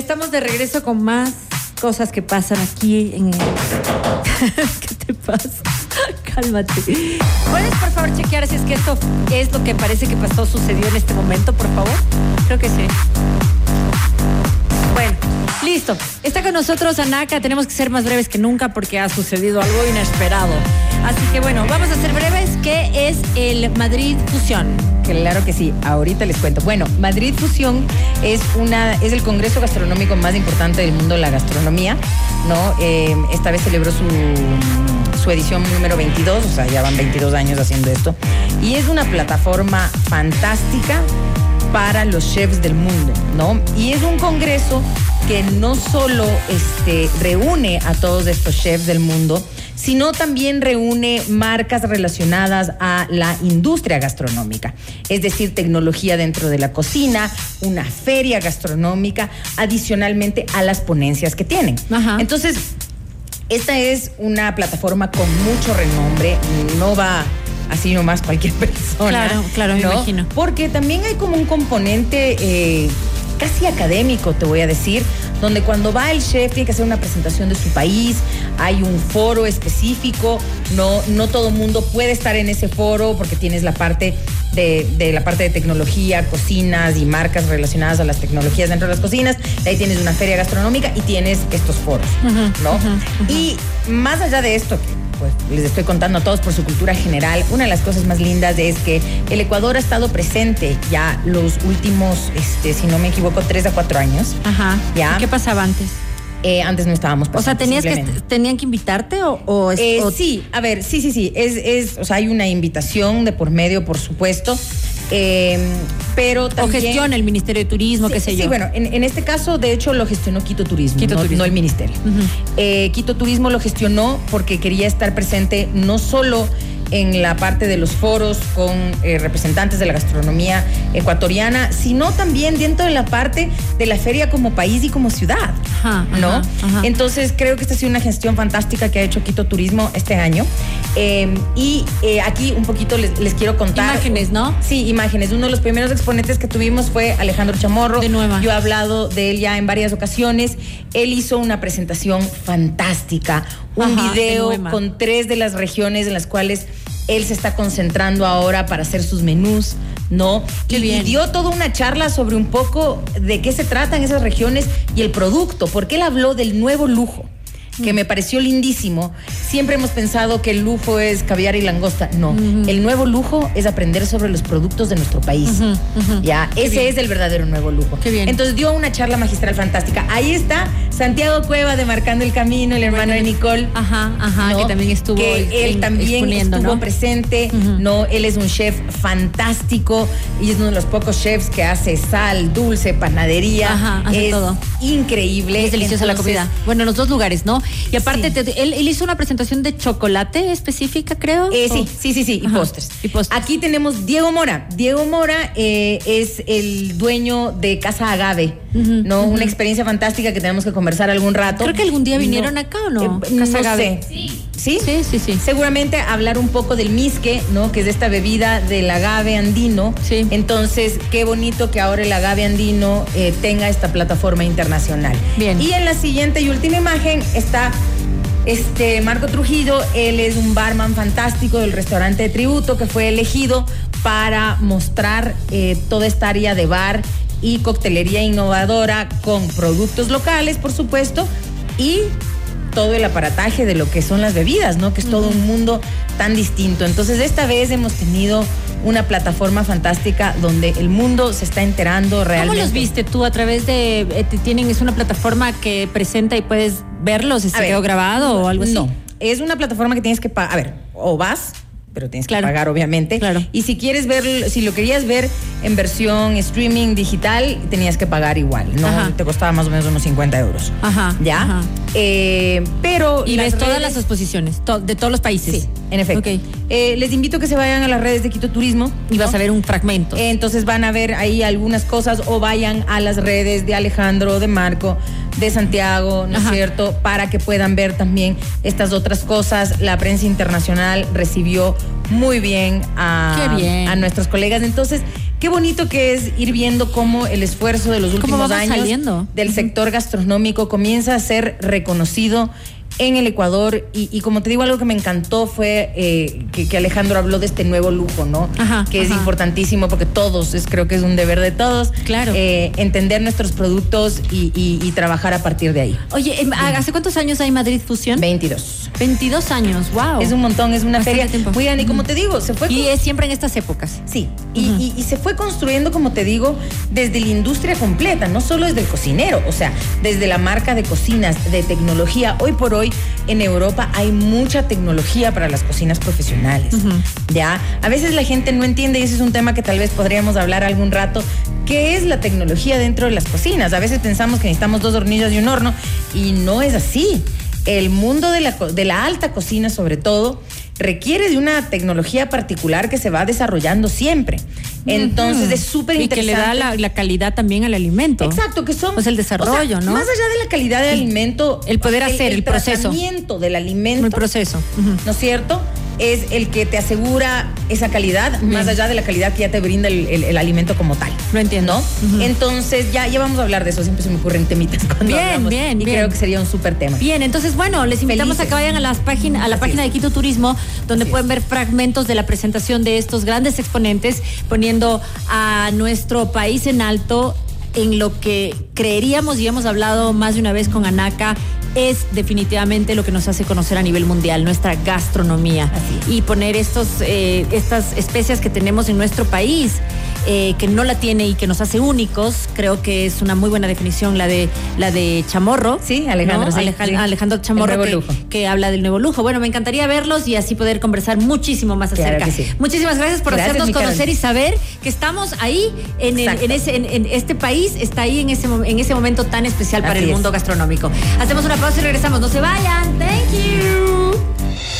Estamos de regreso con más cosas que pasan aquí en el... ¿Qué te pasa? Cálmate. ¿Puedes por favor chequear si es que esto es lo que parece que pasó, sucedió en este momento, por favor? Creo que sí. Bueno, listo. Está con nosotros Anaka. Tenemos que ser más breves que nunca porque ha sucedido algo inesperado. Así que bueno, vamos a ser breves. ¿Qué es el Madrid Fusión? Claro que sí, ahorita les cuento. Bueno, Madrid Fusión es una es el congreso gastronómico más importante del mundo la gastronomía, ¿no? Eh, esta vez celebró su, su edición número 22, o sea, ya van 22 años haciendo esto. Y es una plataforma fantástica para los chefs del mundo, ¿no? Y es un congreso que no solo este, reúne a todos estos chefs del mundo, sino también reúne marcas relacionadas a la industria gastronómica, es decir, tecnología dentro de la cocina, una feria gastronómica, adicionalmente a las ponencias que tienen. Ajá. Entonces, esta es una plataforma con mucho renombre, no va así nomás cualquier persona. Claro, claro, me ¿no? imagino. Porque también hay como un componente eh, casi académico, te voy a decir, donde cuando va el chef tiene que hacer una presentación de su país, hay un foro específico, no, no todo mundo puede estar en ese foro porque tienes la parte de, de la parte de tecnología, cocinas y marcas relacionadas a las tecnologías dentro de las cocinas, de ahí tienes una feria gastronómica y tienes estos foros, ¿no? Y más allá de esto, pues les estoy contando a todos por su cultura general, una de las cosas más lindas es que el Ecuador ha estado presente ya los últimos, este, si no me equivoco, tres a cuatro años. Ajá. Ya. ¿Y ¿Qué pasaba antes? Eh, antes no estábamos O sea, presentes, ¿tenías que. ¿tenían que invitarte o, o, es- Eh, o- sí, a ver, sí, sí, sí. Es, es, o sea, hay una invitación de por medio, por supuesto. eh, pero o también. gestiona el Ministerio de Turismo, Sí, qué sé sí, yo? bueno, en, en este caso, de hecho, lo gestionó Quito Turismo, Quito no, Turismo. no el ministerio. Eh, Quito Turismo lo gestionó porque quería estar presente no solo en la parte de los foros con eh, representantes de la gastronomía ecuatoriana, sino también dentro de la parte de la feria como país y como ciudad, Ajá, ¿no? ajá. Entonces creo que esta ha sido una gestión fantástica que ha hecho Quito Turismo este año. Eh, y eh, aquí un poquito les, les quiero contar. Imágenes, ¿no? Sí, imágenes. Uno de los primeros exponentes que tuvimos fue Alejandro Chamorro. De nueva. Yo he hablado de él ya en varias ocasiones. Él hizo una presentación fantástica, un video con tres de las regiones en las cuales él se está concentrando ahora para hacer sus menús, ¿no? Qué y, bien. y dio toda una charla sobre un poco de qué se tratan esas regiones y el producto, porque él habló del nuevo lujo que me pareció lindísimo. Siempre hemos pensado que el lujo es caviar y langosta. No, el nuevo lujo es aprender sobre los productos de nuestro país. Ya, Qué ese bien. es el verdadero nuevo lujo. Qué bien. Entonces dio una charla magistral fantástica. Ahí está Santiago Cueva de Marcando el Camino, el hermano de Nicole. Ajá, ajá, ¿no? que también estuvo que él también estuvo ¿no? presente no él es un chef fantástico y es uno de los pocos chefs que hace sal dulce panadería Ajá, hace es todo. increíble Es deliciosa la comida. Bueno, en los dos lugares, ¿no? Y aparte, Sí. te- él, él hizo una presentación de chocolate específica, creo. Eh, sí, sí, sí, sí, y postres. y postres. Aquí tenemos Diego Mora. Diego Mora eh, es el dueño de Casa Agave, ¿no? Una experiencia fantástica que tenemos que conversar algún rato. Creo que algún día vinieron No, acá, ¿o no? eh, Casa no sé. Sí. ¿Sí? Sí, sí, sí. Seguramente hablar un poco del misque, ¿no? Que es esta bebida del agave andino. Sí. Entonces, qué bonito que ahora el agave andino eh, tenga esta plataforma internacional. Bien. Y en la siguiente y última imagen está este Marco Trujillo. Él es un barman fantástico del restaurante de tributo que fue elegido para mostrar eh, toda esta área de bar y coctelería innovadora con productos locales, por supuesto, y todo el aparataje de lo que son las bebidas, ¿no? Que es todo un mundo tan distinto. Entonces, esta vez hemos tenido una plataforma fantástica donde el mundo se está enterando realmente. ¿Cómo los viste tú a través de eh, tienen es una plataforma que presenta y puedes verlos, A se ver, quedó grabado o algo así? No, es una plataforma que tienes que pagar. A ver, o vas, pero tienes Claro. que pagar, obviamente. Claro. Y si quieres ver, si lo querías ver en versión streaming digital, tenías que pagar igual, ¿no? Ajá. Te costaba más o menos unos 50 euros. Ajá, ¿Ya? ajá. Eh, pero. Y ves todas las exposiciones to- de todos los países. Sí, en efecto. Ok. Eh, les invito a que se vayan a las redes de Quito Turismo. Y vas a ver un fragmento. Eh, Entonces van a ver ahí algunas cosas o vayan a las redes de Alejandro, de Marco, de Santiago, ¿no es cierto? Para que puedan ver también estas otras cosas. La prensa internacional recibió muy bien a, Qué bien. a nuestros colegas. Entonces, qué bonito que es ir viendo cómo el esfuerzo de los ¿Cómo últimos años saliendo? del sector gastronómico comienza a ser reconocido en el Ecuador y, y como te digo algo que me encantó fue eh, que, que Alejandro habló de este nuevo lujo, ¿no? Ajá, que es importantísimo porque todos, es, creo que es un deber de todos, Claro. eh, entender nuestros productos y, y- y trabajar a partir de ahí. Oye, em, ¿hace cuántos años hay Madrid Fusión? 22. 22 años, wow. Es un montón, es una Bastante feria tiempo. muy grande y como te digo, se fue Y con- es siempre en estas épocas. Sí, y se fue construyendo, como te digo, desde la industria completa, no solo desde el cocinero, o sea, desde la marca de cocinas, de tecnología. Hoy por hoy en Europa hay mucha tecnología para las cocinas profesionales. Ya, a veces la gente no entiende y ese es un tema que tal vez podríamos hablar algún rato. ¿Qué es la tecnología dentro de las cocinas? A veces pensamos que necesitamos dos hornillas y un horno y no es así. El mundo de la, de la alta cocina, sobre todo, requiere de una tecnología particular que se va desarrollando siempre. Entonces es súper Y que interesante. le da la, la calidad también al alimento. Exacto, que son. Pues el desarrollo, o sea, ¿no? Más allá de la calidad del alimento. el poder hacer, el proceso. tratamiento del alimento. El proceso. ¿No es cierto? Es el que te asegura esa calidad, más allá de la calidad que ya te brinda el, el- el alimento como tal. Lo entiendo. Entonces, ya, ya vamos a hablar de eso. Siempre se me ocurren temitas cuando Bien, hablamos. bien, Y bien. creo que sería un súper tema. Bien, entonces bueno, les invitamos Felices. a que vayan a las páginas, a la Así página es. de Quito Turismo, donde Así pueden es. ver fragmentos de la presentación de estos grandes exponentes, poniendo a nuestro país en alto en lo que creeríamos y hemos hablado más de una vez con Anaca es definitivamente lo que nos hace conocer a nivel mundial, nuestra gastronomía. Y poner estos, eh, estas especias que tenemos en nuestro país, eh, que no la tiene y que nos hace únicos, creo que es una muy buena definición la de, la de Chamorro. Sí, Alejandro, ¿no? sí, Aleja- sí. Alejandro Chamorro que, que habla del nuevo lujo. Bueno, me encantaría verlos y así poder conversar muchísimo más Claro acerca. sí. Muchísimas gracias por Gracias, hacernos conocer y saber que estamos ahí en, el- en ese, en, en este país, está ahí en ese, en ese momento tan especial para Así el es. mundo gastronómico. Hacemos una pausa y regresamos. No se vayan. Thank you.